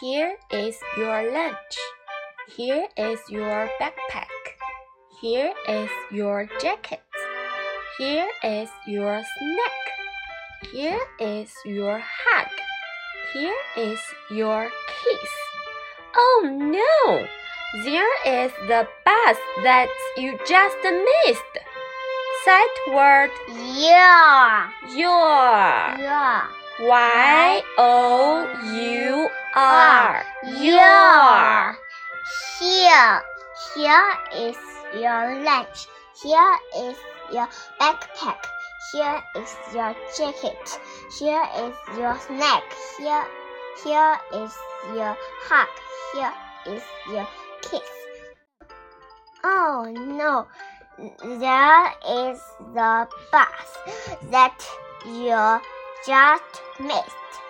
Here is your lunch. Here is your backpack. Here is your jacket. Here is your snack. Here is your hug. Here is your kiss. Oh no! There is the bus that you just missed. Sight word Yeah. your. Yeah. Y O U R. Your. Here. Here is your lunch. Here is your backpack. Here is your jacket. Here is your snack. Here, here is your hug. Here is your kiss. Oh no, there is the bus that you just missed.